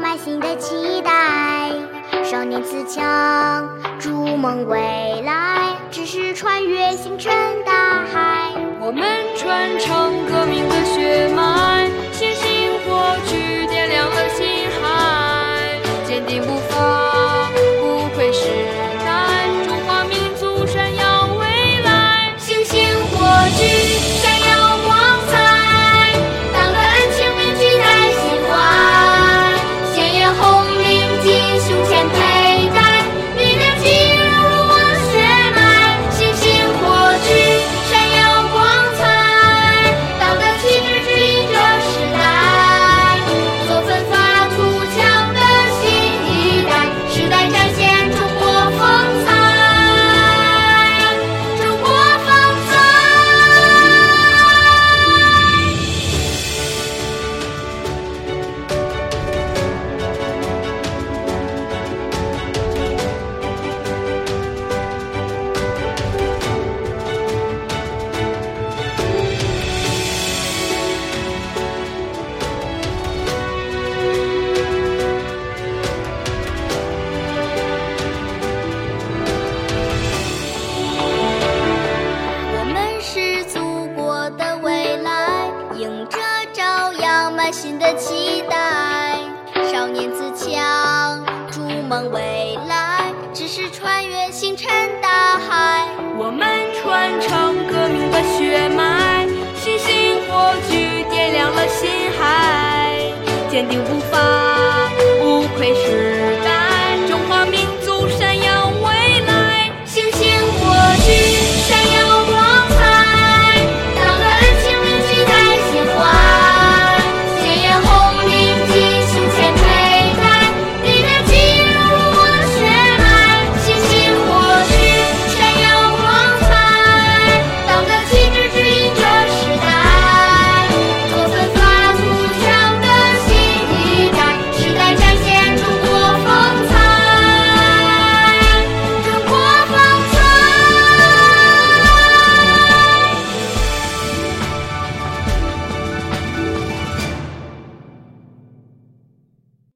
满心的期待。少年自强，筑梦未来，只是穿越星辰大海。我们传承革命的朝阳满心的期待，少年自强，筑梦未来，只是穿越星辰大海。我们传承革命的血脉，星星火炬点亮了心海，坚定步伐，不愧是。